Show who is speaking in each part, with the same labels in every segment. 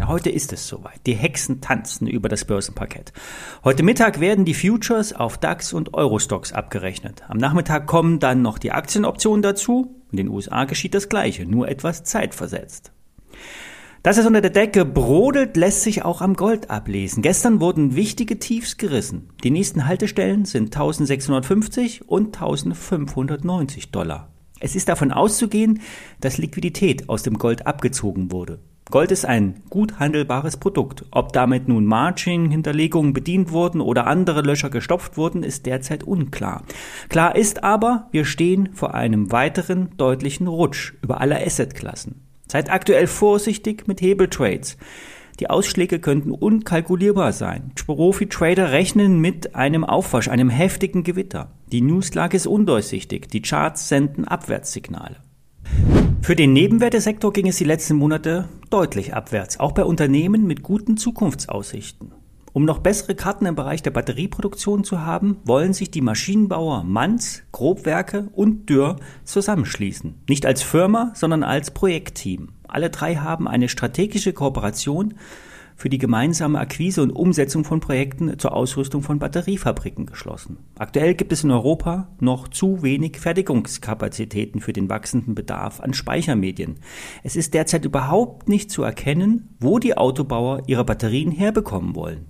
Speaker 1: Ja, heute ist es soweit. Die Hexen tanzen über das Börsenparkett. Heute Mittag werden die Futures auf DAX und Eurostox abgerechnet. Am Nachmittag kommen dann noch die Aktienoptionen dazu. In den USA geschieht das Gleiche, nur etwas zeitversetzt. Dass es unter der Decke brodelt, lässt sich auch am Gold ablesen. Gestern wurden wichtige Tiefs gerissen. Die nächsten Haltestellen sind 1650 und 1590 Dollar. Es ist davon auszugehen, dass Liquidität aus dem Gold abgezogen wurde. Gold ist ein gut handelbares Produkt. Ob damit nun Margin-Hinterlegungen bedient wurden oder andere Löcher gestopft wurden, ist derzeit unklar. Klar ist aber, wir stehen vor einem weiteren deutlichen Rutsch über alle Assetklassen. Seid aktuell vorsichtig mit Hebeltrades. Die Ausschläge könnten unkalkulierbar sein. Profi-Trader rechnen mit einem Aufwasch, einem heftigen Gewitter. Die Newslage ist undurchsichtig. Die Charts senden Abwärtssignale. Für den Nebenwertesektor ging es die letzten Monate deutlich abwärts, auch bei Unternehmen mit guten Zukunftsaussichten. Um noch bessere Karten im Bereich der Batterieproduktion zu haben, wollen sich die Maschinenbauer Manz, Grobwerke und Dürr zusammenschließen. Nicht als Firma, sondern als Projektteam. Alle drei haben eine strategische Kooperation für die gemeinsame Akquise und Umsetzung von Projekten zur Ausrüstung von Batteriefabriken geschlossen. Aktuell gibt es in Europa noch zu wenig Fertigungskapazitäten für den wachsenden Bedarf an Speichermedien. Es ist derzeit überhaupt nicht zu erkennen, wo die Autobauer ihre Batterien herbekommen wollen.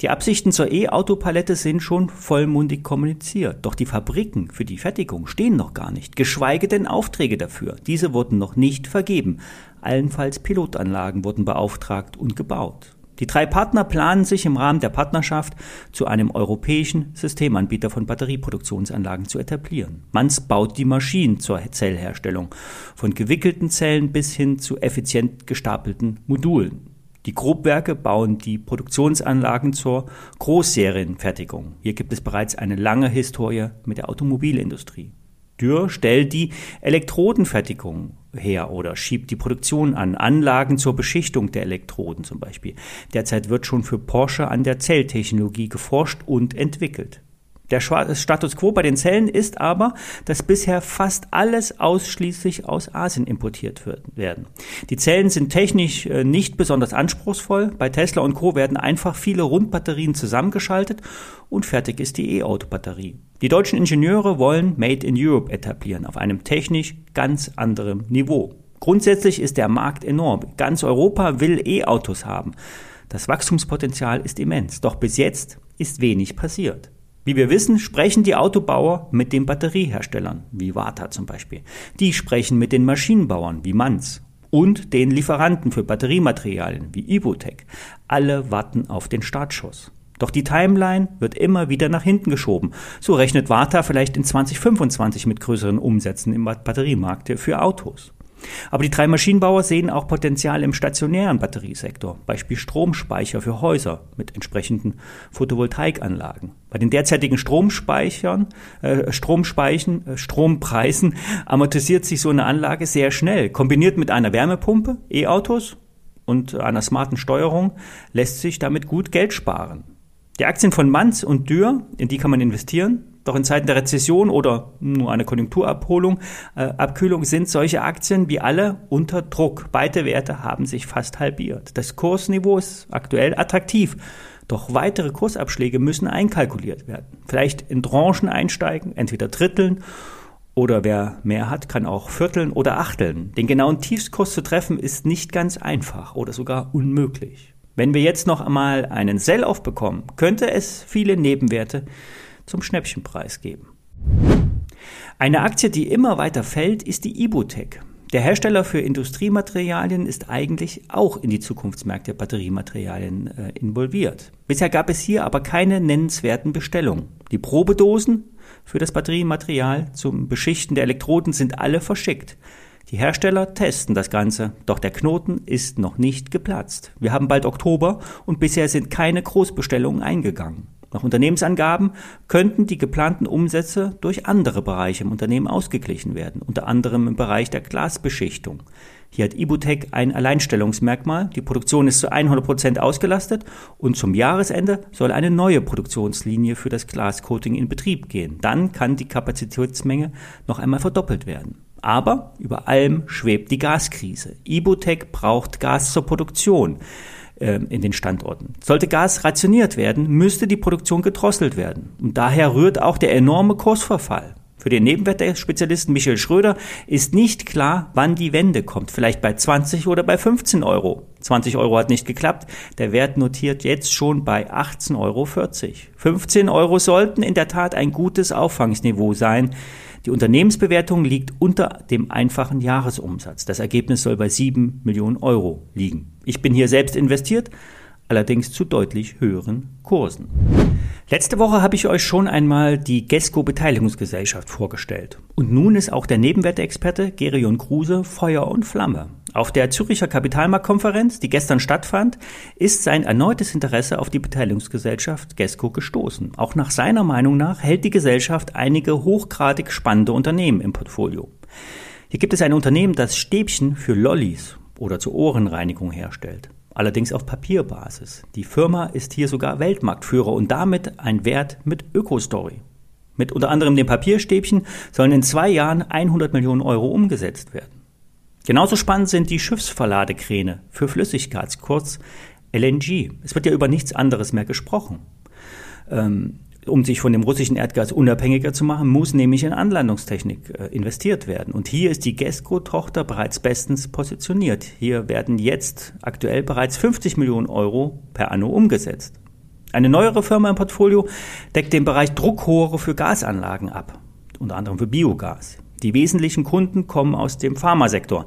Speaker 1: Die Absichten zur E-Auto-Palette sind schon vollmundig kommuniziert, doch die Fabriken für die Fertigung stehen noch gar nicht, geschweige denn Aufträge dafür. Diese wurden noch nicht vergeben. Allenfalls Pilotanlagen wurden beauftragt und gebaut. Die drei Partner planen sich im Rahmen der Partnerschaft zu einem europäischen Systemanbieter von Batterieproduktionsanlagen zu etablieren. Manz baut die Maschinen zur Zellherstellung, von gewickelten Zellen bis hin zu effizient gestapelten Modulen. Die Grobwerke bauen die Produktionsanlagen zur Großserienfertigung. Hier gibt es bereits eine lange Historie mit der Automobilindustrie. Dürr stellt die Elektrodenfertigung her oder schiebt die Produktion an. Anlagen zur Beschichtung der Elektroden zum Beispiel. Derzeit wird schon für Porsche an der Zelltechnologie geforscht und entwickelt. Der Status quo bei den Zellen ist aber, dass bisher fast alles ausschließlich aus Asien importiert werden. Die Zellen sind technisch äh, nicht besonders anspruchsvoll. Bei Tesla und Co. werden einfach viele Rundbatterien zusammengeschaltet und fertig ist die E-Auto-Batterie. Die deutschen Ingenieure wollen Made in Europe etablieren auf einem technisch ganz anderen Niveau. Grundsätzlich ist der Markt enorm. Ganz Europa will E-Autos haben. Das Wachstumspotenzial ist immens. Doch bis jetzt ist wenig passiert. Wie wir wissen, sprechen die Autobauer mit den Batterieherstellern, wie Warta zum Beispiel. Die sprechen mit den Maschinenbauern, wie Manz. Und den Lieferanten für Batteriematerialien, wie Ibotec. Alle warten auf den Startschuss. Doch die Timeline wird immer wieder nach hinten geschoben. So rechnet Warta vielleicht in 2025 mit größeren Umsätzen im Batteriemarkt für Autos. Aber die drei Maschinenbauer sehen auch Potenzial im stationären Batteriesektor, Beispiel Stromspeicher für Häuser mit entsprechenden Photovoltaikanlagen. Bei den derzeitigen Stromspeichern, äh, Stromspeichen, äh, Strompreisen amortisiert sich so eine Anlage sehr schnell. Kombiniert mit einer Wärmepumpe, E-Autos und einer smarten Steuerung lässt sich damit gut Geld sparen. Die Aktien von Manz und Dürr, in die kann man investieren. Doch in Zeiten der Rezession oder nur einer Konjunkturabholung, äh, Abkühlung sind solche Aktien wie alle unter Druck. Beide Werte haben sich fast halbiert. Das Kursniveau ist aktuell attraktiv. Doch weitere Kursabschläge müssen einkalkuliert werden. Vielleicht in Tranchen einsteigen, entweder dritteln oder wer mehr hat, kann auch vierteln oder achteln. Den genauen Tiefskurs zu treffen ist nicht ganz einfach oder sogar unmöglich. Wenn wir jetzt noch einmal einen Sell-Off bekommen, könnte es viele Nebenwerte zum Schnäppchenpreis geben. Eine Aktie, die immer weiter fällt, ist die Ibotec. Der Hersteller für Industriematerialien ist eigentlich auch in die Zukunftsmärkte Batteriematerialien äh, involviert. Bisher gab es hier aber keine nennenswerten Bestellungen. Die Probedosen für das Batteriematerial zum Beschichten der Elektroden sind alle verschickt. Die Hersteller testen das Ganze, doch der Knoten ist noch nicht geplatzt. Wir haben bald Oktober und bisher sind keine Großbestellungen eingegangen. Nach Unternehmensangaben könnten die geplanten Umsätze durch andere Bereiche im Unternehmen ausgeglichen werden, unter anderem im Bereich der Glasbeschichtung. Hier hat Ibutec ein Alleinstellungsmerkmal. Die Produktion ist zu 100 Prozent ausgelastet und zum Jahresende soll eine neue Produktionslinie für das Glascoating in Betrieb gehen. Dann kann die Kapazitätsmenge noch einmal verdoppelt werden. Aber über allem schwebt die Gaskrise. Ibutec braucht Gas zur Produktion. Ähm, in den Standorten. Sollte Gas rationiert werden, müsste die Produktion gedrosselt werden. Und daher rührt auch der enorme Kursverfall. Für den Nebenwertspezialisten Michael Schröder ist nicht klar, wann die Wende kommt. Vielleicht bei 20 oder bei 15 Euro. 20 Euro hat nicht geklappt. Der Wert notiert jetzt schon bei 18,40 Euro. 15 Euro sollten in der Tat ein gutes Auffangsniveau sein. Die Unternehmensbewertung liegt unter dem einfachen Jahresumsatz. Das Ergebnis soll bei 7 Millionen Euro liegen. Ich bin hier selbst investiert, allerdings zu deutlich höheren Kursen. Letzte Woche habe ich euch schon einmal die Gesco Beteiligungsgesellschaft vorgestellt. Und nun ist auch der Nebenwertexperte Gerion Kruse Feuer und Flamme. Auf der Züricher Kapitalmarktkonferenz, die gestern stattfand, ist sein erneutes Interesse auf die Beteiligungsgesellschaft Gesco gestoßen. Auch nach seiner Meinung nach hält die Gesellschaft einige hochgradig spannende Unternehmen im Portfolio. Hier gibt es ein Unternehmen, das Stäbchen für Lollis oder zur Ohrenreinigung herstellt allerdings auf Papierbasis. Die Firma ist hier sogar Weltmarktführer und damit ein Wert mit Ökostory. Mit unter anderem dem Papierstäbchen sollen in zwei Jahren 100 Millionen Euro umgesetzt werden. Genauso spannend sind die Schiffsverladekräne für Flüssiggas, kurz LNG. Es wird ja über nichts anderes mehr gesprochen. Ähm, um sich von dem russischen Erdgas unabhängiger zu machen, muss nämlich in Anlandungstechnik äh, investiert werden. Und hier ist die Gesco-Tochter bereits bestens positioniert. Hier werden jetzt aktuell bereits 50 Millionen Euro per anno umgesetzt. Eine neuere Firma im Portfolio deckt den Bereich Druckrohre für Gasanlagen ab, unter anderem für Biogas. Die wesentlichen Kunden kommen aus dem Pharmasektor,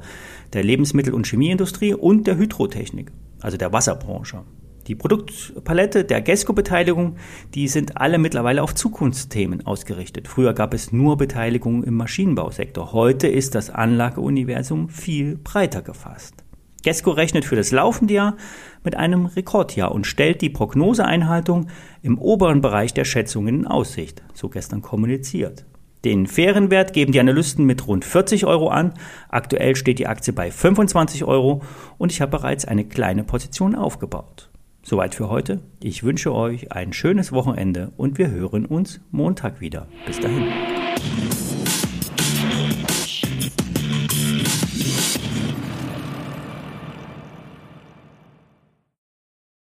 Speaker 1: der Lebensmittel- und Chemieindustrie und der Hydrotechnik, also der Wasserbranche. Die Produktpalette der Gesco-Beteiligung, die sind alle mittlerweile auf Zukunftsthemen ausgerichtet. Früher gab es nur Beteiligung im Maschinenbausektor. Heute ist das Anlageuniversum viel breiter gefasst. Gesco rechnet für das laufende Jahr mit einem Rekordjahr und stellt die Prognoseeinhaltung im oberen Bereich der Schätzungen in Aussicht, so gestern kommuniziert. Den fairen Wert geben die Analysten mit rund 40 Euro an. Aktuell steht die Aktie bei 25 Euro und ich habe bereits eine kleine Position aufgebaut. Soweit für heute. Ich wünsche euch ein schönes Wochenende und wir hören uns Montag wieder. Bis dahin.